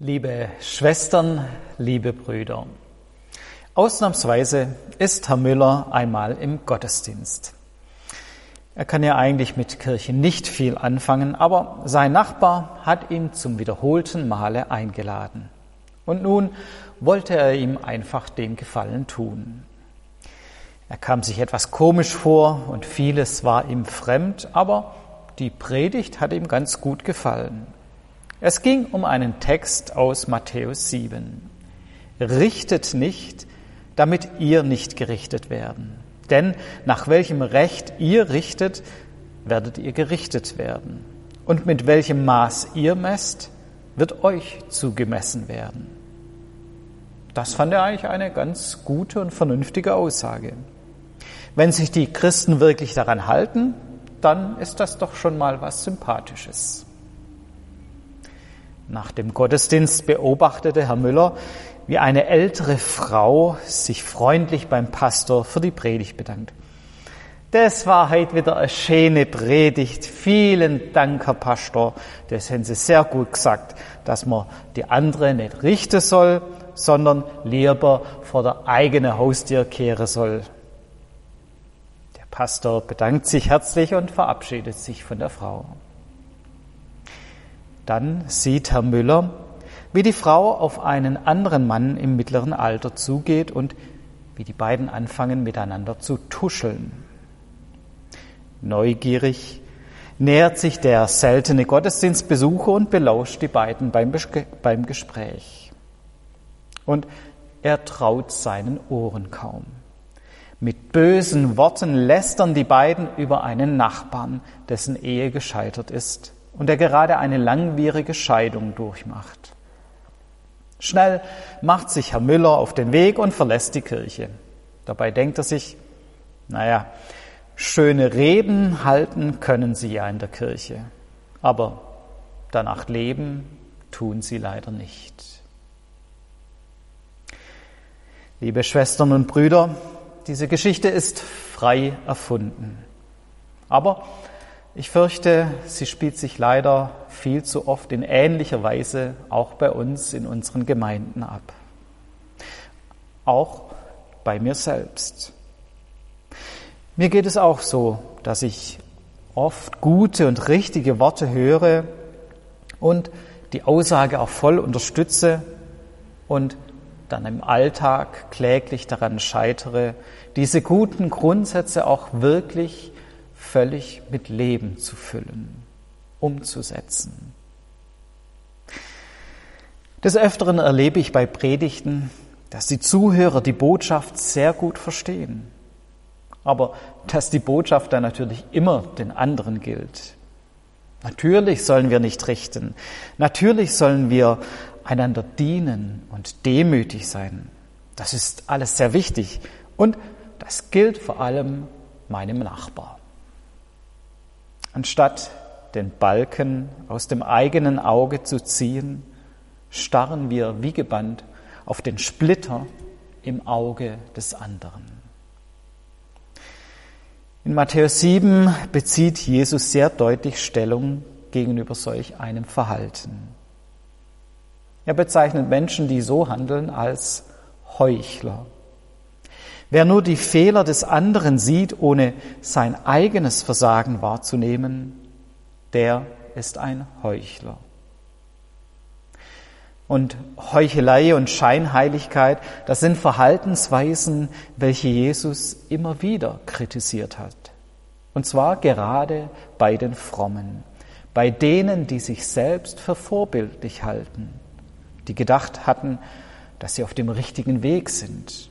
Liebe Schwestern, liebe Brüder, ausnahmsweise ist Herr Müller einmal im Gottesdienst. Er kann ja eigentlich mit Kirche nicht viel anfangen, aber sein Nachbar hat ihn zum wiederholten Male eingeladen. Und nun wollte er ihm einfach den Gefallen tun. Er kam sich etwas komisch vor und vieles war ihm fremd, aber die Predigt hat ihm ganz gut gefallen. Es ging um einen Text aus Matthäus 7. Richtet nicht, damit ihr nicht gerichtet werden. Denn nach welchem Recht ihr richtet, werdet ihr gerichtet werden. Und mit welchem Maß ihr messt, wird euch zugemessen werden. Das fand er eigentlich eine ganz gute und vernünftige Aussage. Wenn sich die Christen wirklich daran halten, dann ist das doch schon mal was Sympathisches. Nach dem Gottesdienst beobachtete Herr Müller, wie eine ältere Frau sich freundlich beim Pastor für die Predigt bedankt. Das war heute wieder eine schöne Predigt. Vielen Dank, Herr Pastor. Das haben Sie sehr gut gesagt, dass man die andere nicht richten soll, sondern lieber vor der eigenen Haustür kehren soll. Der Pastor bedankt sich herzlich und verabschiedet sich von der Frau. Dann sieht Herr Müller, wie die Frau auf einen anderen Mann im mittleren Alter zugeht und wie die beiden anfangen miteinander zu tuscheln. Neugierig nähert sich der seltene Gottesdienstbesucher und belauscht die beiden beim, beim Gespräch. Und er traut seinen Ohren kaum. Mit bösen Worten lästern die beiden über einen Nachbarn, dessen Ehe gescheitert ist und der gerade eine langwierige Scheidung durchmacht. Schnell macht sich Herr Müller auf den Weg und verlässt die Kirche. Dabei denkt er sich, naja, schöne Reden halten können sie ja in der Kirche, aber danach leben tun sie leider nicht. Liebe Schwestern und Brüder, diese Geschichte ist frei erfunden. Aber ich fürchte, sie spielt sich leider viel zu oft in ähnlicher Weise auch bei uns in unseren Gemeinden ab. Auch bei mir selbst. Mir geht es auch so, dass ich oft gute und richtige Worte höre und die Aussage auch voll unterstütze und dann im Alltag kläglich daran scheitere, diese guten Grundsätze auch wirklich völlig mit Leben zu füllen, umzusetzen. Des Öfteren erlebe ich bei Predigten, dass die Zuhörer die Botschaft sehr gut verstehen, aber dass die Botschaft dann natürlich immer den anderen gilt. Natürlich sollen wir nicht richten, natürlich sollen wir einander dienen und demütig sein. Das ist alles sehr wichtig und das gilt vor allem meinem Nachbar. Anstatt den Balken aus dem eigenen Auge zu ziehen, starren wir wie gebannt auf den Splitter im Auge des anderen. In Matthäus 7 bezieht Jesus sehr deutlich Stellung gegenüber solch einem Verhalten. Er bezeichnet Menschen, die so handeln, als Heuchler. Wer nur die Fehler des anderen sieht, ohne sein eigenes Versagen wahrzunehmen, der ist ein Heuchler. Und Heuchelei und Scheinheiligkeit, das sind Verhaltensweisen, welche Jesus immer wieder kritisiert hat. Und zwar gerade bei den Frommen, bei denen, die sich selbst für vorbildlich halten, die gedacht hatten, dass sie auf dem richtigen Weg sind.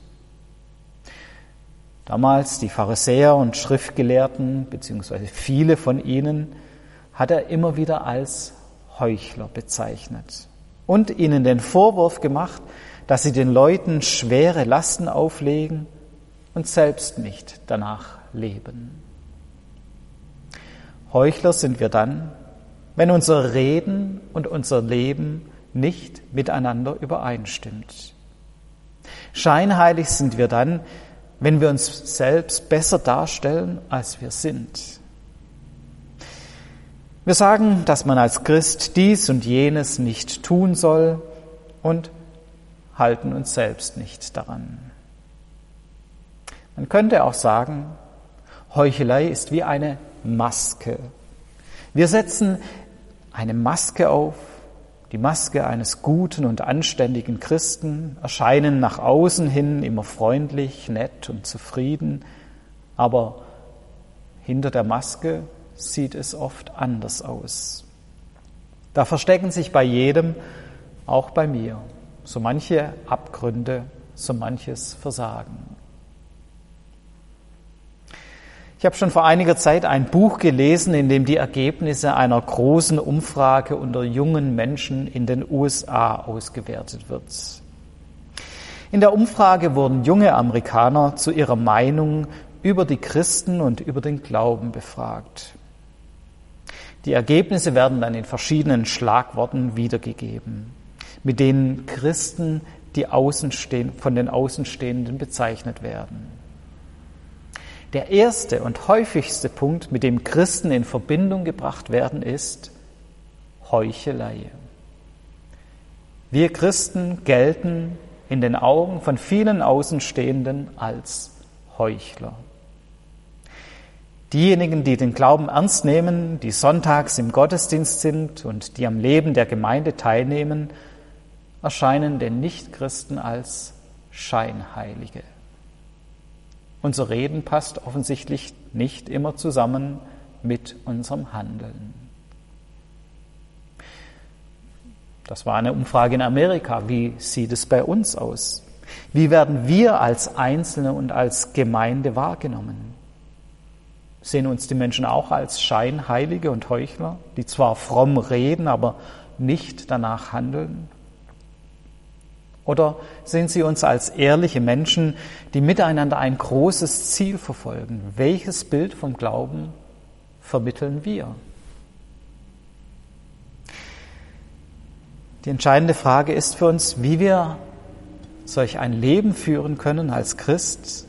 Damals die Pharisäer und Schriftgelehrten, beziehungsweise viele von ihnen, hat er immer wieder als Heuchler bezeichnet und ihnen den Vorwurf gemacht, dass sie den Leuten schwere Lasten auflegen und selbst nicht danach leben. Heuchler sind wir dann, wenn unser Reden und unser Leben nicht miteinander übereinstimmt. Scheinheilig sind wir dann, wenn wir uns selbst besser darstellen, als wir sind. Wir sagen, dass man als Christ dies und jenes nicht tun soll, und halten uns selbst nicht daran. Man könnte auch sagen, Heuchelei ist wie eine Maske. Wir setzen eine Maske auf, die Maske eines guten und anständigen Christen, erscheinen nach außen hin immer freundlich, nett und zufrieden, aber hinter der Maske sieht es oft anders aus. Da verstecken sich bei jedem, auch bei mir, so manche Abgründe, so manches Versagen. Ich habe schon vor einiger Zeit ein Buch gelesen, in dem die Ergebnisse einer großen Umfrage unter jungen Menschen in den USA ausgewertet wird. In der Umfrage wurden junge Amerikaner zu ihrer Meinung über die Christen und über den Glauben befragt. Die Ergebnisse werden dann in verschiedenen Schlagworten wiedergegeben, mit denen Christen die Außenstehen, von den Außenstehenden bezeichnet werden. Der erste und häufigste Punkt, mit dem Christen in Verbindung gebracht werden, ist Heuchelei. Wir Christen gelten in den Augen von vielen Außenstehenden als Heuchler. Diejenigen, die den Glauben ernst nehmen, die sonntags im Gottesdienst sind und die am Leben der Gemeinde teilnehmen, erscheinen den Nichtchristen als Scheinheilige. Unser Reden passt offensichtlich nicht immer zusammen mit unserem Handeln. Das war eine Umfrage in Amerika. Wie sieht es bei uns aus? Wie werden wir als Einzelne und als Gemeinde wahrgenommen? Sehen uns die Menschen auch als Scheinheilige und Heuchler, die zwar fromm reden, aber nicht danach handeln? Oder sehen Sie uns als ehrliche Menschen, die miteinander ein großes Ziel verfolgen? Welches Bild vom Glauben vermitteln wir? Die entscheidende Frage ist für uns, wie wir solch ein Leben führen können als Christ,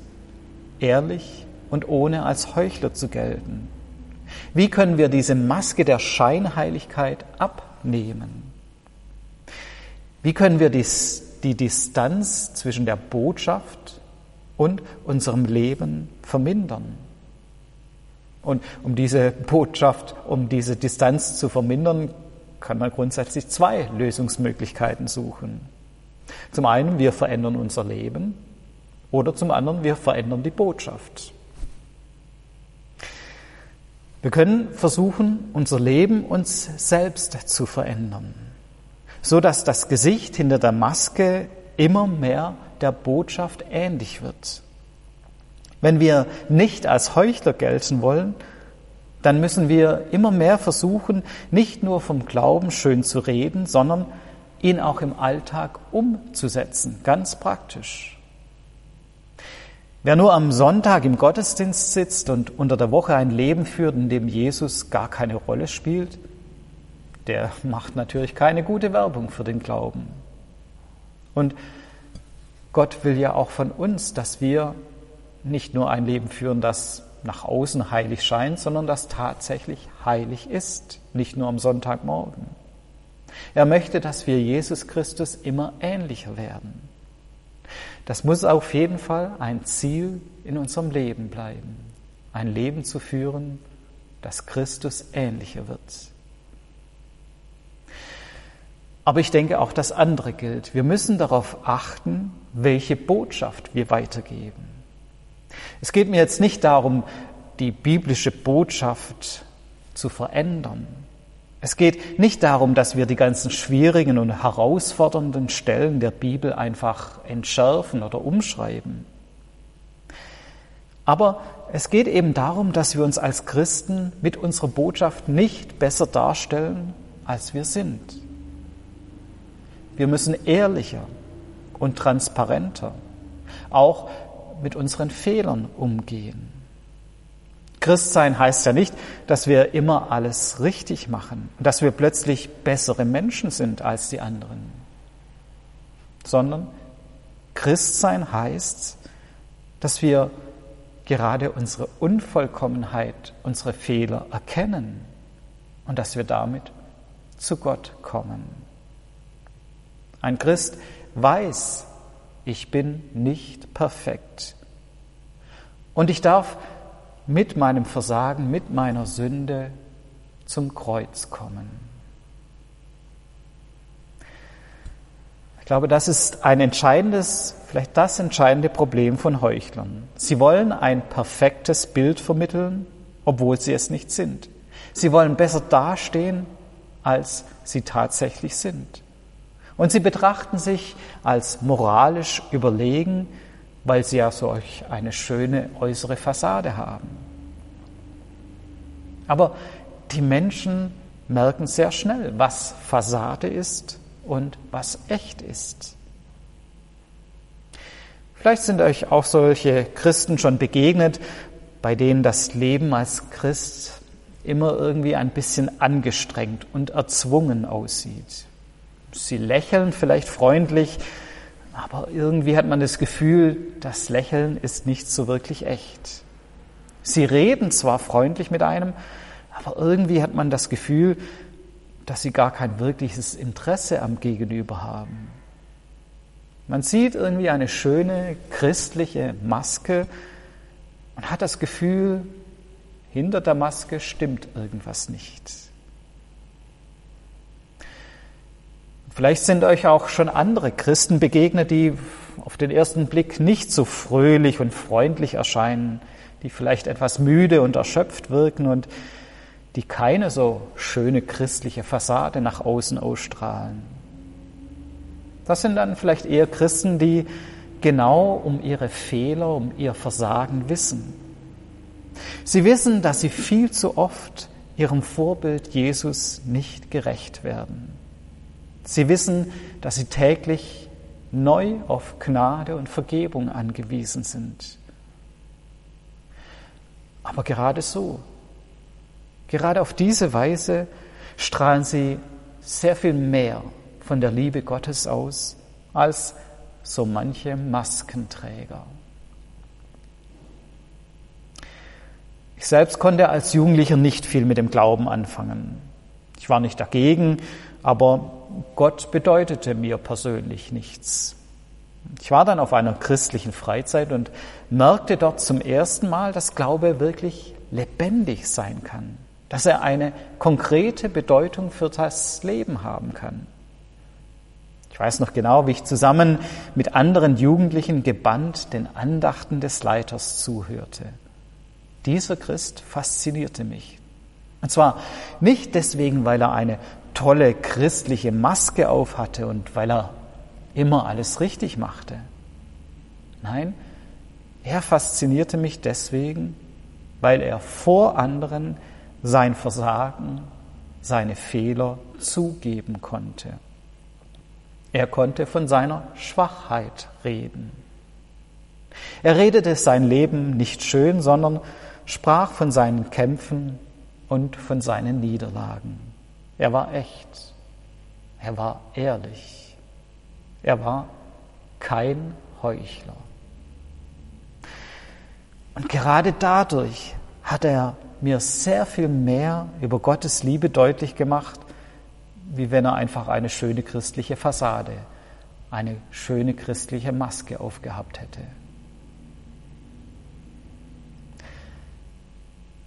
ehrlich und ohne als Heuchler zu gelten. Wie können wir diese Maske der Scheinheiligkeit abnehmen? Wie können wir dies die Distanz zwischen der Botschaft und unserem Leben vermindern. Und um diese Botschaft, um diese Distanz zu vermindern, kann man grundsätzlich zwei Lösungsmöglichkeiten suchen. Zum einen, wir verändern unser Leben oder zum anderen, wir verändern die Botschaft. Wir können versuchen, unser Leben uns selbst zu verändern so dass das Gesicht hinter der Maske immer mehr der Botschaft ähnlich wird. Wenn wir nicht als Heuchler gelten wollen, dann müssen wir immer mehr versuchen, nicht nur vom Glauben schön zu reden, sondern ihn auch im Alltag umzusetzen, ganz praktisch. Wer nur am Sonntag im Gottesdienst sitzt und unter der Woche ein Leben führt, in dem Jesus gar keine Rolle spielt, der macht natürlich keine gute Werbung für den Glauben. Und Gott will ja auch von uns, dass wir nicht nur ein Leben führen, das nach außen heilig scheint, sondern das tatsächlich heilig ist, nicht nur am Sonntagmorgen. Er möchte, dass wir Jesus Christus immer ähnlicher werden. Das muss auf jeden Fall ein Ziel in unserem Leben bleiben, ein Leben zu führen, das Christus ähnlicher wird. Aber ich denke, auch das andere gilt. Wir müssen darauf achten, welche Botschaft wir weitergeben. Es geht mir jetzt nicht darum, die biblische Botschaft zu verändern. Es geht nicht darum, dass wir die ganzen schwierigen und herausfordernden Stellen der Bibel einfach entschärfen oder umschreiben. Aber es geht eben darum, dass wir uns als Christen mit unserer Botschaft nicht besser darstellen, als wir sind. Wir müssen ehrlicher und transparenter auch mit unseren Fehlern umgehen. Christsein heißt ja nicht, dass wir immer alles richtig machen und dass wir plötzlich bessere Menschen sind als die anderen, sondern Christsein heißt, dass wir gerade unsere Unvollkommenheit, unsere Fehler erkennen und dass wir damit zu Gott kommen. Ein Christ weiß, ich bin nicht perfekt. Und ich darf mit meinem Versagen, mit meiner Sünde zum Kreuz kommen. Ich glaube, das ist ein entscheidendes, vielleicht das entscheidende Problem von Heuchlern. Sie wollen ein perfektes Bild vermitteln, obwohl sie es nicht sind. Sie wollen besser dastehen, als sie tatsächlich sind. Und sie betrachten sich als moralisch überlegen, weil sie ja solch eine schöne äußere Fassade haben. Aber die Menschen merken sehr schnell, was Fassade ist und was echt ist. Vielleicht sind euch auch solche Christen schon begegnet, bei denen das Leben als Christ immer irgendwie ein bisschen angestrengt und erzwungen aussieht. Sie lächeln vielleicht freundlich, aber irgendwie hat man das Gefühl, das Lächeln ist nicht so wirklich echt. Sie reden zwar freundlich mit einem, aber irgendwie hat man das Gefühl, dass sie gar kein wirkliches Interesse am Gegenüber haben. Man sieht irgendwie eine schöne christliche Maske und hat das Gefühl, hinter der Maske stimmt irgendwas nicht. Vielleicht sind euch auch schon andere Christen begegnet, die auf den ersten Blick nicht so fröhlich und freundlich erscheinen, die vielleicht etwas müde und erschöpft wirken und die keine so schöne christliche Fassade nach außen ausstrahlen. Das sind dann vielleicht eher Christen, die genau um ihre Fehler, um ihr Versagen wissen. Sie wissen, dass sie viel zu oft ihrem Vorbild Jesus nicht gerecht werden. Sie wissen, dass sie täglich neu auf Gnade und Vergebung angewiesen sind. Aber gerade so Gerade auf diese Weise strahlen sie sehr viel mehr von der Liebe Gottes aus als so manche Maskenträger. Ich selbst konnte als Jugendlicher nicht viel mit dem Glauben anfangen. Ich war nicht dagegen, aber Gott bedeutete mir persönlich nichts. Ich war dann auf einer christlichen Freizeit und merkte dort zum ersten Mal, dass Glaube wirklich lebendig sein kann dass er eine konkrete Bedeutung für das Leben haben kann. Ich weiß noch genau, wie ich zusammen mit anderen Jugendlichen gebannt den Andachten des Leiters zuhörte. Dieser Christ faszinierte mich. Und zwar nicht deswegen, weil er eine tolle christliche Maske aufhatte und weil er immer alles richtig machte. Nein, er faszinierte mich deswegen, weil er vor anderen sein Versagen, seine Fehler zugeben konnte. Er konnte von seiner Schwachheit reden. Er redete sein Leben nicht schön, sondern sprach von seinen Kämpfen und von seinen Niederlagen. Er war echt. Er war ehrlich. Er war kein Heuchler. Und gerade dadurch hat er mir sehr viel mehr über Gottes Liebe deutlich gemacht, wie wenn er einfach eine schöne christliche Fassade, eine schöne christliche Maske aufgehabt hätte.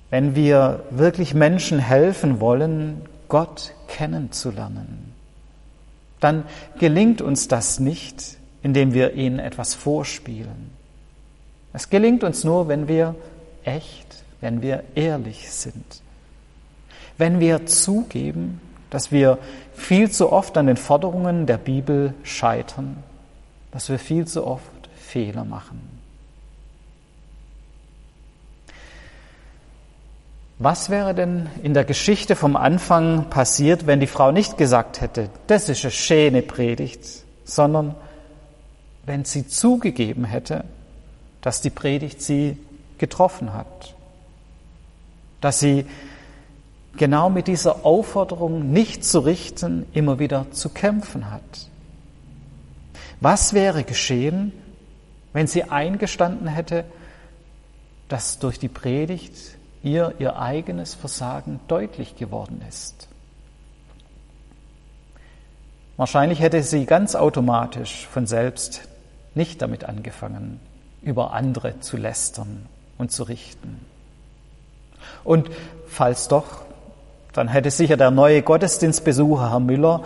Wenn wir wirklich Menschen helfen wollen, Gott kennenzulernen, dann gelingt uns das nicht, indem wir ihnen etwas vorspielen. Es gelingt uns nur, wenn wir echt wenn wir ehrlich sind. Wenn wir zugeben, dass wir viel zu oft an den Forderungen der Bibel scheitern, dass wir viel zu oft Fehler machen. Was wäre denn in der Geschichte vom Anfang passiert, wenn die Frau nicht gesagt hätte, das ist eine schöne Predigt, sondern wenn sie zugegeben hätte, dass die Predigt sie getroffen hat? dass sie genau mit dieser Aufforderung, nicht zu richten, immer wieder zu kämpfen hat. Was wäre geschehen, wenn sie eingestanden hätte, dass durch die Predigt ihr ihr eigenes Versagen deutlich geworden ist? Wahrscheinlich hätte sie ganz automatisch von selbst nicht damit angefangen, über andere zu lästern und zu richten. Und falls doch, dann hätte sicher der neue Gottesdienstbesucher, Herr Müller,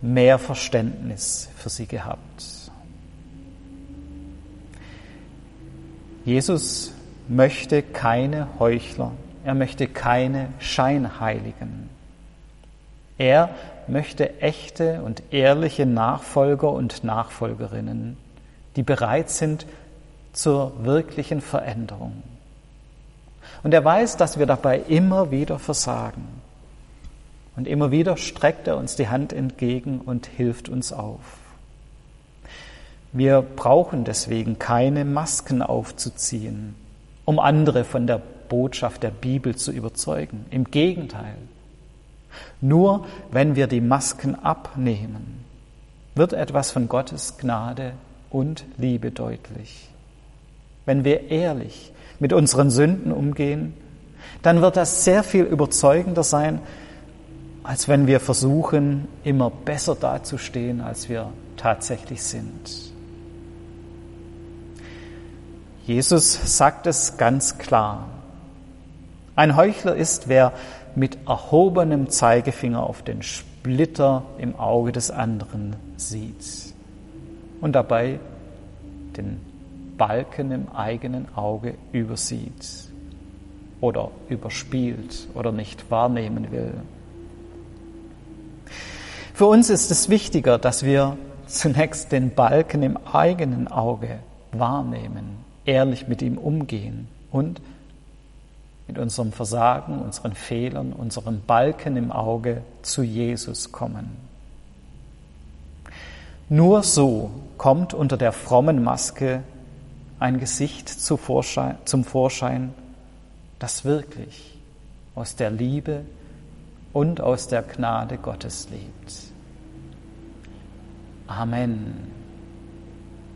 mehr Verständnis für sie gehabt. Jesus möchte keine Heuchler, er möchte keine Scheinheiligen. Er möchte echte und ehrliche Nachfolger und Nachfolgerinnen, die bereit sind zur wirklichen Veränderung. Und er weiß, dass wir dabei immer wieder versagen. Und immer wieder streckt er uns die Hand entgegen und hilft uns auf. Wir brauchen deswegen keine Masken aufzuziehen, um andere von der Botschaft der Bibel zu überzeugen. Im Gegenteil. Nur wenn wir die Masken abnehmen, wird etwas von Gottes Gnade und Liebe deutlich. Wenn wir ehrlich mit unseren Sünden umgehen, dann wird das sehr viel überzeugender sein, als wenn wir versuchen, immer besser dazustehen, als wir tatsächlich sind. Jesus sagt es ganz klar. Ein Heuchler ist, wer mit erhobenem Zeigefinger auf den Splitter im Auge des anderen sieht und dabei den Balken im eigenen Auge übersieht oder überspielt oder nicht wahrnehmen will. Für uns ist es wichtiger, dass wir zunächst den Balken im eigenen Auge wahrnehmen, ehrlich mit ihm umgehen und mit unserem Versagen, unseren Fehlern, unserem Balken im Auge zu Jesus kommen. Nur so kommt unter der frommen Maske ein Gesicht zum Vorschein, das wirklich aus der Liebe und aus der Gnade Gottes lebt. Amen.